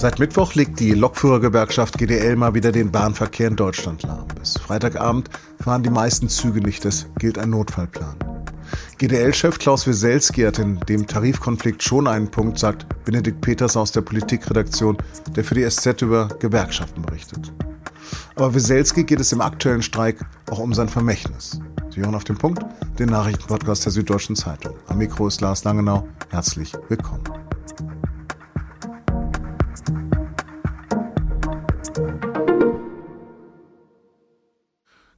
Seit Mittwoch legt die Lokführergewerkschaft GDL mal wieder den Bahnverkehr in Deutschland lahm. Bis Freitagabend fahren die meisten Züge nicht. Es gilt ein Notfallplan. GDL-Chef Klaus Wieselski hat in dem Tarifkonflikt schon einen Punkt, sagt Benedikt Peters aus der Politikredaktion, der für die SZ über Gewerkschaften berichtet. Aber Wieselski geht es im aktuellen Streik auch um sein Vermächtnis. Sie hören auf den Punkt, den Nachrichtenpodcast der Süddeutschen Zeitung. Am Mikro ist Lars Langenau. Herzlich willkommen.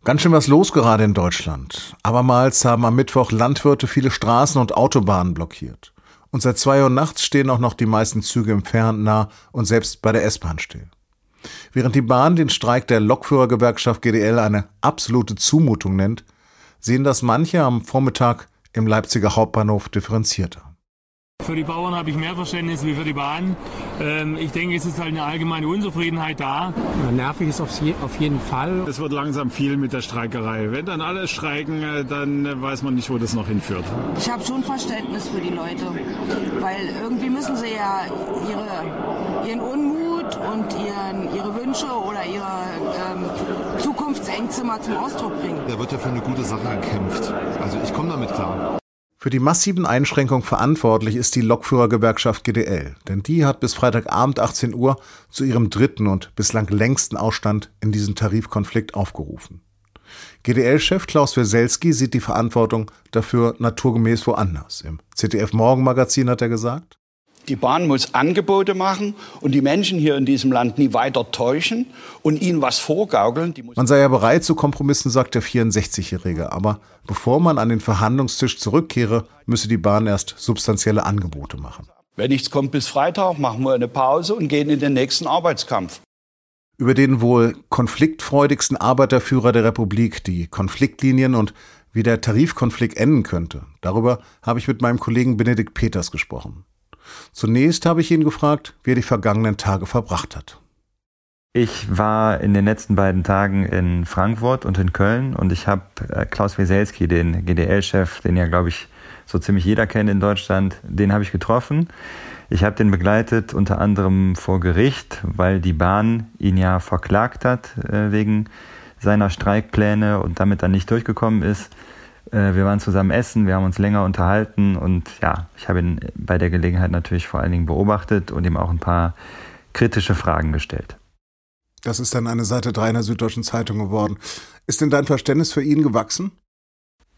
Ganz schön was los gerade in Deutschland. Abermals haben am Mittwoch Landwirte viele Straßen und Autobahnen blockiert. Und seit zwei Uhr nachts stehen auch noch die meisten Züge im Fern, nah und selbst bei der S-Bahn still. Während die Bahn den Streik der Lokführergewerkschaft GDL eine absolute Zumutung nennt, sehen das manche am Vormittag im Leipziger Hauptbahnhof differenzierter. Für die Bauern habe ich mehr Verständnis wie für die Bahn. Ähm, ich denke, es ist halt eine allgemeine Unzufriedenheit da. nervig ist auf, jeden Fall. Es wird langsam viel mit der Streikerei. Wenn dann alle streiken, äh, dann weiß man nicht, wo das noch hinführt. Ich habe schon Verständnis für die Leute, weil irgendwie müssen sie ja ihre, ihren Unmut und ihren, ihre Wünsche oder ihre ähm, Zukunftsängste mal zum Ausdruck bringen. Da wird ja für eine gute Sache gekämpft. Also ich komme damit klar. Für die massiven Einschränkungen verantwortlich ist die Lokführergewerkschaft GDL, denn die hat bis Freitagabend 18 Uhr zu ihrem dritten und bislang längsten Ausstand in diesem Tarifkonflikt aufgerufen. GDL-Chef Klaus Weselski sieht die Verantwortung dafür naturgemäß woanders. Im ZDF Morgenmagazin hat er gesagt, die Bahn muss Angebote machen und die Menschen hier in diesem Land nie weiter täuschen und ihnen was vorgaukeln. Man sei ja bereit zu Kompromissen, sagt der 64-Jährige. Aber bevor man an den Verhandlungstisch zurückkehre, müsse die Bahn erst substanzielle Angebote machen. Wenn nichts kommt bis Freitag, machen wir eine Pause und gehen in den nächsten Arbeitskampf. Über den wohl konfliktfreudigsten Arbeiterführer der Republik, die Konfliktlinien und wie der Tarifkonflikt enden könnte. Darüber habe ich mit meinem Kollegen Benedikt Peters gesprochen. Zunächst habe ich ihn gefragt, wie er die vergangenen Tage verbracht hat. Ich war in den letzten beiden Tagen in Frankfurt und in Köln und ich habe äh, Klaus Wieselski, den GDL-Chef, den ja, glaube ich, so ziemlich jeder kennt in Deutschland, den habe ich getroffen. Ich habe den begleitet unter anderem vor Gericht, weil die Bahn ihn ja verklagt hat äh, wegen seiner Streikpläne und damit dann nicht durchgekommen ist. Äh, wir waren zusammen essen, wir haben uns länger unterhalten und ja, ich habe ihn bei der Gelegenheit natürlich vor allen Dingen beobachtet und ihm auch ein paar kritische Fragen gestellt. Das ist dann eine Seite 3 in der Süddeutschen Zeitung geworden. Ist denn dein Verständnis für ihn gewachsen?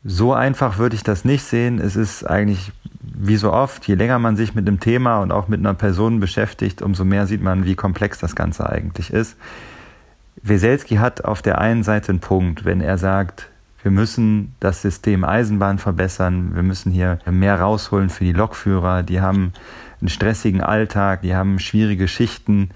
So einfach würde ich das nicht sehen. Es ist eigentlich wie so oft, je länger man sich mit dem Thema und auch mit einer Person beschäftigt, umso mehr sieht man, wie komplex das Ganze eigentlich ist. Weselski hat auf der einen Seite einen Punkt, wenn er sagt, wir müssen das System Eisenbahn verbessern. Wir müssen hier mehr rausholen für die Lokführer. Die haben einen stressigen Alltag, die haben schwierige Schichten.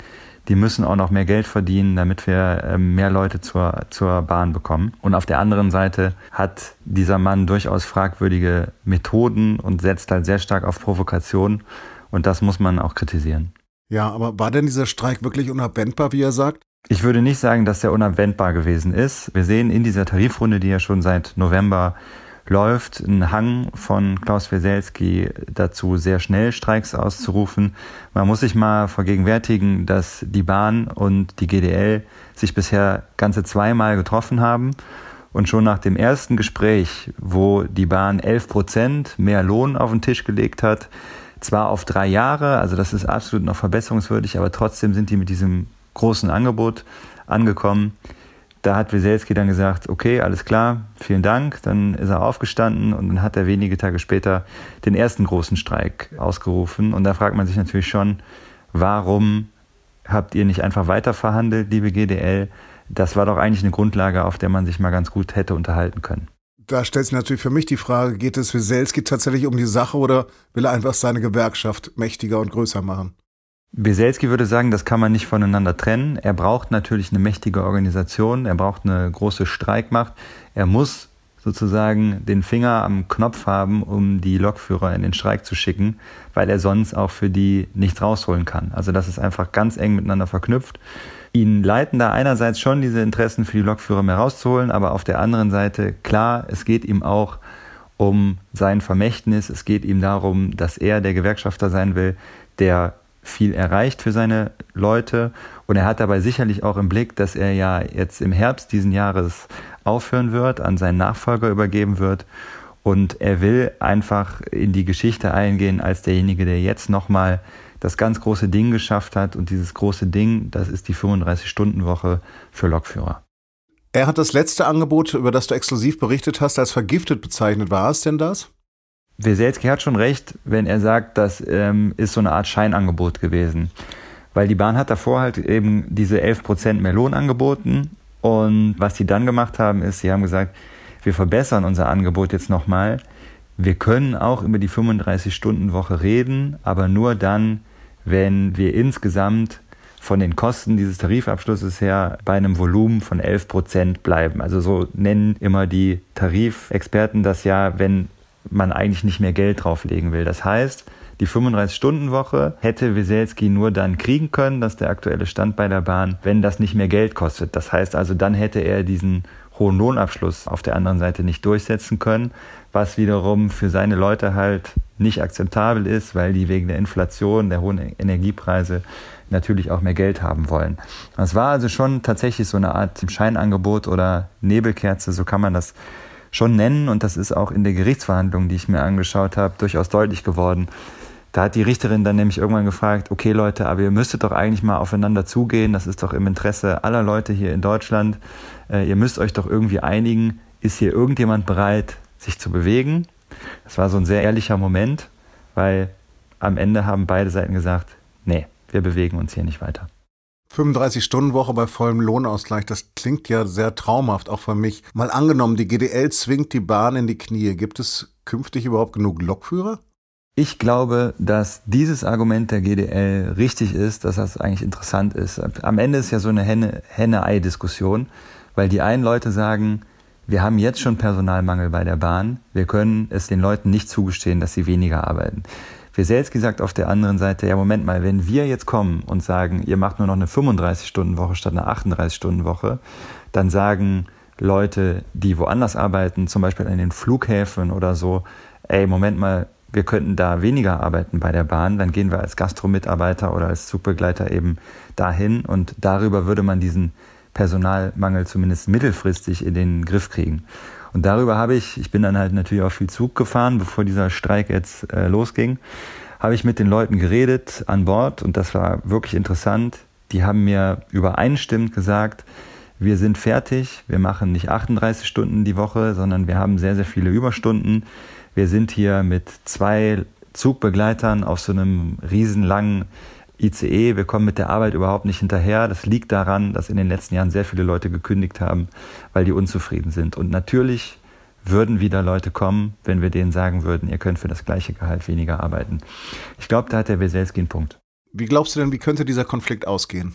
Die müssen auch noch mehr Geld verdienen, damit wir ähm, mehr Leute zur, zur Bahn bekommen. Und auf der anderen Seite hat dieser Mann durchaus fragwürdige Methoden und setzt halt sehr stark auf Provokation. Und das muss man auch kritisieren. Ja, aber war denn dieser Streik wirklich unabwendbar, wie er sagt? Ich würde nicht sagen, dass der unabwendbar gewesen ist. Wir sehen in dieser Tarifrunde, die ja schon seit November läuft, einen Hang von Klaus Weselski dazu, sehr schnell Streiks auszurufen. Man muss sich mal vergegenwärtigen, dass die Bahn und die GDL sich bisher ganze zweimal getroffen haben. Und schon nach dem ersten Gespräch, wo die Bahn 11 Prozent mehr Lohn auf den Tisch gelegt hat, zwar auf drei Jahre, also das ist absolut noch verbesserungswürdig, aber trotzdem sind die mit diesem großen Angebot angekommen. Da hat Wieselski dann gesagt, okay, alles klar, vielen Dank. Dann ist er aufgestanden und dann hat er wenige Tage später den ersten großen Streik ausgerufen. Und da fragt man sich natürlich schon, warum habt ihr nicht einfach weiter liebe GDL? Das war doch eigentlich eine Grundlage, auf der man sich mal ganz gut hätte unterhalten können. Da stellt sich natürlich für mich die Frage, geht es Wieselski tatsächlich um die Sache oder will er einfach seine Gewerkschaft mächtiger und größer machen? Beselski würde sagen, das kann man nicht voneinander trennen. Er braucht natürlich eine mächtige Organisation, er braucht eine große Streikmacht. Er muss sozusagen den Finger am Knopf haben, um die Lokführer in den Streik zu schicken, weil er sonst auch für die nichts rausholen kann. Also das ist einfach ganz eng miteinander verknüpft. Ihn leiten da einerseits schon diese Interessen für die Lokführer mehr rauszuholen, aber auf der anderen Seite, klar, es geht ihm auch um sein Vermächtnis. Es geht ihm darum, dass er der Gewerkschafter sein will, der viel erreicht für seine Leute. Und er hat dabei sicherlich auch im Blick, dass er ja jetzt im Herbst diesen Jahres aufhören wird, an seinen Nachfolger übergeben wird. Und er will einfach in die Geschichte eingehen als derjenige, der jetzt nochmal das ganz große Ding geschafft hat. Und dieses große Ding, das ist die 35-Stunden-Woche für Lokführer. Er hat das letzte Angebot, über das du exklusiv berichtet hast, als vergiftet bezeichnet. War es denn das? Weselski hat schon recht, wenn er sagt, das ähm, ist so eine Art Scheinangebot gewesen. Weil die Bahn hat davor halt eben diese 11% mehr Lohn angeboten. Und was die dann gemacht haben, ist, sie haben gesagt, wir verbessern unser Angebot jetzt nochmal. Wir können auch über die 35-Stunden-Woche reden, aber nur dann, wenn wir insgesamt von den Kosten dieses Tarifabschlusses her bei einem Volumen von 11 Prozent bleiben. Also so nennen immer die Tarifexperten das ja, wenn man eigentlich nicht mehr Geld drauflegen will. Das heißt, die 35-Stunden-Woche hätte Weselski nur dann kriegen können, dass der aktuelle Stand bei der Bahn, wenn das nicht mehr Geld kostet. Das heißt also, dann hätte er diesen hohen Lohnabschluss auf der anderen Seite nicht durchsetzen können, was wiederum für seine Leute halt nicht akzeptabel ist, weil die wegen der Inflation, der hohen Energiepreise natürlich auch mehr Geld haben wollen. Es war also schon tatsächlich so eine Art Scheinangebot oder Nebelkerze, so kann man das schon nennen. Und das ist auch in der Gerichtsverhandlung, die ich mir angeschaut habe, durchaus deutlich geworden. Da hat die Richterin dann nämlich irgendwann gefragt, okay Leute, aber ihr müsstet doch eigentlich mal aufeinander zugehen, das ist doch im Interesse aller Leute hier in Deutschland. Äh, ihr müsst euch doch irgendwie einigen, ist hier irgendjemand bereit, sich zu bewegen? Das war so ein sehr ehrlicher Moment, weil am Ende haben beide Seiten gesagt, nee, wir bewegen uns hier nicht weiter. 35-Stunden-Woche bei vollem Lohnausgleich, das klingt ja sehr traumhaft, auch für mich. Mal angenommen, die GDL zwingt die Bahn in die Knie. Gibt es künftig überhaupt genug Lokführer? Ich glaube, dass dieses Argument der GDL richtig ist, dass das eigentlich interessant ist. Am Ende ist ja so eine Henne-Ei-Diskussion, weil die einen Leute sagen, wir haben jetzt schon Personalmangel bei der Bahn, wir können es den Leuten nicht zugestehen, dass sie weniger arbeiten. Wir selbst gesagt auf der anderen Seite, ja Moment mal, wenn wir jetzt kommen und sagen, ihr macht nur noch eine 35-Stunden-Woche statt eine 38-Stunden-Woche, dann sagen Leute, die woanders arbeiten, zum Beispiel an den Flughäfen oder so, ey, Moment mal, wir könnten da weniger arbeiten bei der Bahn, dann gehen wir als Gastromitarbeiter oder als Zugbegleiter eben dahin und darüber würde man diesen Personalmangel zumindest mittelfristig in den Griff kriegen. Und darüber habe ich, ich bin dann halt natürlich auch viel Zug gefahren, bevor dieser Streik jetzt äh, losging, habe ich mit den Leuten geredet an Bord und das war wirklich interessant. Die haben mir übereinstimmend gesagt, wir sind fertig, wir machen nicht 38 Stunden die Woche, sondern wir haben sehr, sehr viele Überstunden. Wir sind hier mit zwei Zugbegleitern auf so einem riesenlangen ICE, wir kommen mit der Arbeit überhaupt nicht hinterher. Das liegt daran, dass in den letzten Jahren sehr viele Leute gekündigt haben, weil die unzufrieden sind. Und natürlich würden wieder Leute kommen, wenn wir denen sagen würden, ihr könnt für das gleiche Gehalt weniger arbeiten. Ich glaube, da hat der Weselski einen Punkt. Wie glaubst du denn, wie könnte dieser Konflikt ausgehen?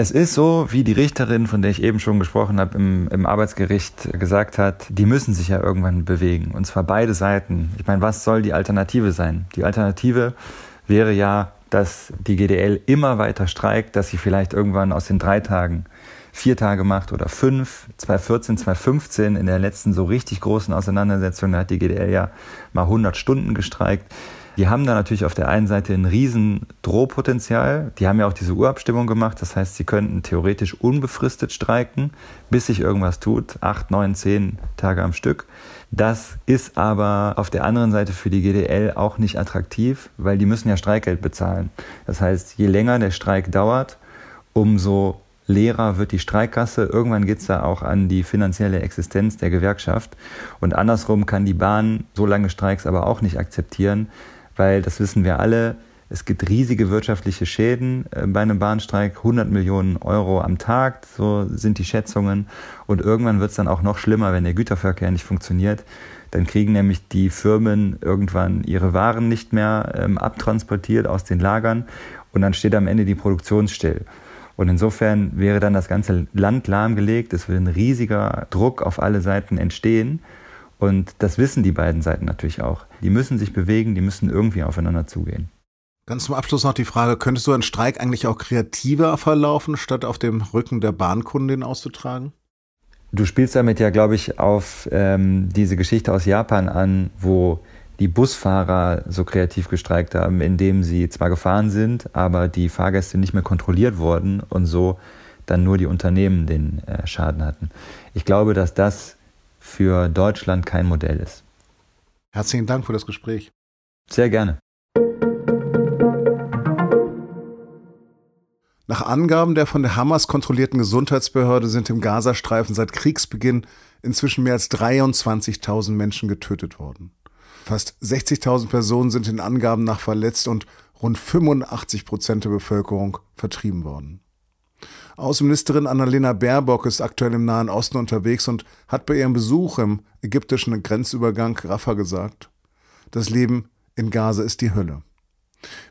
Es ist so, wie die Richterin, von der ich eben schon gesprochen habe, im, im Arbeitsgericht gesagt hat, die müssen sich ja irgendwann bewegen. Und zwar beide Seiten. Ich meine, was soll die Alternative sein? Die Alternative wäre ja, dass die GDL immer weiter streikt, dass sie vielleicht irgendwann aus den drei Tagen vier Tage macht oder fünf. 2014, 2015 in der letzten so richtig großen Auseinandersetzung, da hat die GDL ja mal 100 Stunden gestreikt. Die haben da natürlich auf der einen Seite ein riesen Drohpotenzial. Die haben ja auch diese Urabstimmung gemacht. Das heißt, sie könnten theoretisch unbefristet streiken, bis sich irgendwas tut. Acht, neun, zehn Tage am Stück. Das ist aber auf der anderen Seite für die GDL auch nicht attraktiv, weil die müssen ja Streikgeld bezahlen. Das heißt, je länger der Streik dauert, umso leerer wird die Streikkasse. Irgendwann geht es da auch an die finanzielle Existenz der Gewerkschaft. Und andersrum kann die Bahn so lange Streiks aber auch nicht akzeptieren, weil das wissen wir alle, es gibt riesige wirtschaftliche Schäden äh, bei einem Bahnstreik, 100 Millionen Euro am Tag, so sind die Schätzungen. Und irgendwann wird es dann auch noch schlimmer, wenn der Güterverkehr nicht funktioniert. Dann kriegen nämlich die Firmen irgendwann ihre Waren nicht mehr ähm, abtransportiert aus den Lagern und dann steht am Ende die Produktion still. Und insofern wäre dann das ganze Land lahmgelegt, es würde ein riesiger Druck auf alle Seiten entstehen. Und das wissen die beiden Seiten natürlich auch. Die müssen sich bewegen, die müssen irgendwie aufeinander zugehen. Ganz zum Abschluss noch die Frage, könntest du ein Streik eigentlich auch kreativer verlaufen, statt auf dem Rücken der Bahnkundin auszutragen? Du spielst damit ja, glaube ich, auf ähm, diese Geschichte aus Japan an, wo die Busfahrer so kreativ gestreikt haben, indem sie zwar gefahren sind, aber die Fahrgäste nicht mehr kontrolliert wurden und so dann nur die Unternehmen den äh, Schaden hatten. Ich glaube, dass das für Deutschland kein Modell ist. Herzlichen Dank für das Gespräch. Sehr gerne. Nach Angaben der von der Hamas kontrollierten Gesundheitsbehörde sind im Gazastreifen seit Kriegsbeginn inzwischen mehr als 23.000 Menschen getötet worden. Fast 60.000 Personen sind in Angaben nach verletzt und rund 85 Prozent der Bevölkerung vertrieben worden. Außenministerin Annalena Baerbock ist aktuell im Nahen Osten unterwegs und hat bei ihrem Besuch im ägyptischen Grenzübergang Rafah gesagt, das Leben in Gaza ist die Hölle.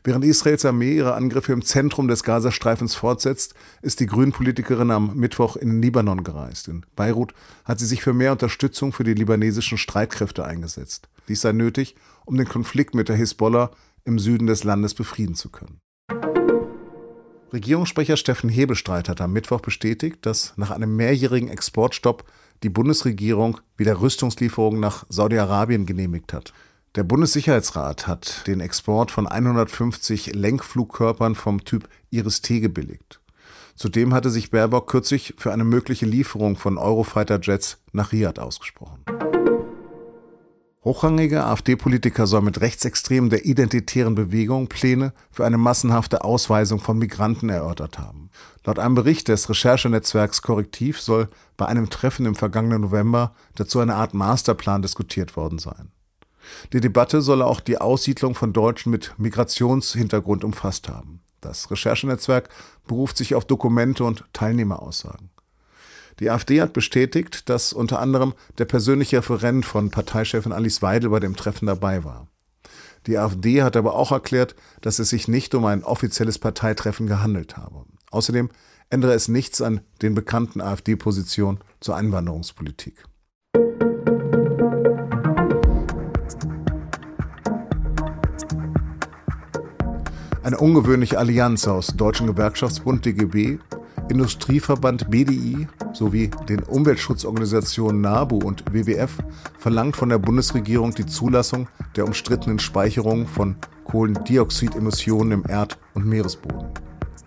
Während Israels Armee ihre Angriffe im Zentrum des Gazastreifens fortsetzt, ist die Grünen-Politikerin am Mittwoch in Libanon gereist. In Beirut hat sie sich für mehr Unterstützung für die libanesischen Streitkräfte eingesetzt. Dies sei nötig, um den Konflikt mit der Hisbollah im Süden des Landes befrieden zu können. Regierungssprecher Steffen Hebestreit hat am Mittwoch bestätigt, dass nach einem mehrjährigen Exportstopp die Bundesregierung wieder Rüstungslieferungen nach Saudi-Arabien genehmigt hat. Der Bundessicherheitsrat hat den Export von 150 Lenkflugkörpern vom Typ Iris-T gebilligt. Zudem hatte sich Baerbock kürzlich für eine mögliche Lieferung von Eurofighter-Jets nach Riyadh ausgesprochen. Hochrangige AfD-Politiker sollen mit Rechtsextremen der identitären Bewegung Pläne für eine massenhafte Ausweisung von Migranten erörtert haben. Laut einem Bericht des Recherchenetzwerks Korrektiv soll bei einem Treffen im vergangenen November dazu eine Art Masterplan diskutiert worden sein. Die Debatte solle auch die Aussiedlung von Deutschen mit Migrationshintergrund umfasst haben. Das Recherchenetzwerk beruft sich auf Dokumente und Teilnehmeraussagen. Die AfD hat bestätigt, dass unter anderem der persönliche Referent von Parteichefin Alice Weidel bei dem Treffen dabei war. Die AfD hat aber auch erklärt, dass es sich nicht um ein offizielles Parteitreffen gehandelt habe. Außerdem ändere es nichts an den bekannten AfD-Positionen zur Einwanderungspolitik. Eine ungewöhnliche Allianz aus Deutschen Gewerkschaftsbund DGB, Industrieverband BDI sowie den Umweltschutzorganisationen NABU und WWF verlangt von der Bundesregierung die Zulassung der umstrittenen Speicherung von Kohlendioxidemissionen im Erd- und Meeresboden.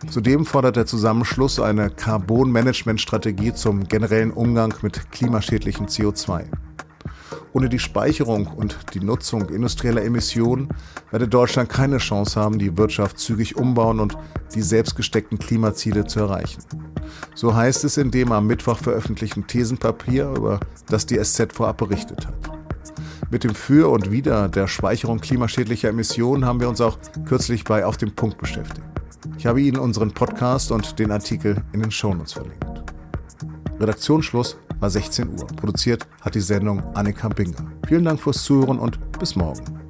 Zudem fordert der Zusammenschluss eine Carbon-Management-Strategie zum generellen Umgang mit klimaschädlichem CO2. Ohne die Speicherung und die Nutzung industrieller Emissionen werde Deutschland keine Chance haben, die Wirtschaft zügig umbauen und die selbstgesteckten Klimaziele zu erreichen. So heißt es in dem am Mittwoch veröffentlichten Thesenpapier, über das die SZ vorab berichtet hat. Mit dem Für und Wider der Speicherung klimaschädlicher Emissionen haben wir uns auch kürzlich bei Auf dem Punkt beschäftigt. Ich habe Ihnen unseren Podcast und den Artikel in den Shownotes verlinkt. Redaktionsschluss war 16 Uhr. Produziert hat die Sendung Annika Binger. Vielen Dank fürs Zuhören und bis morgen.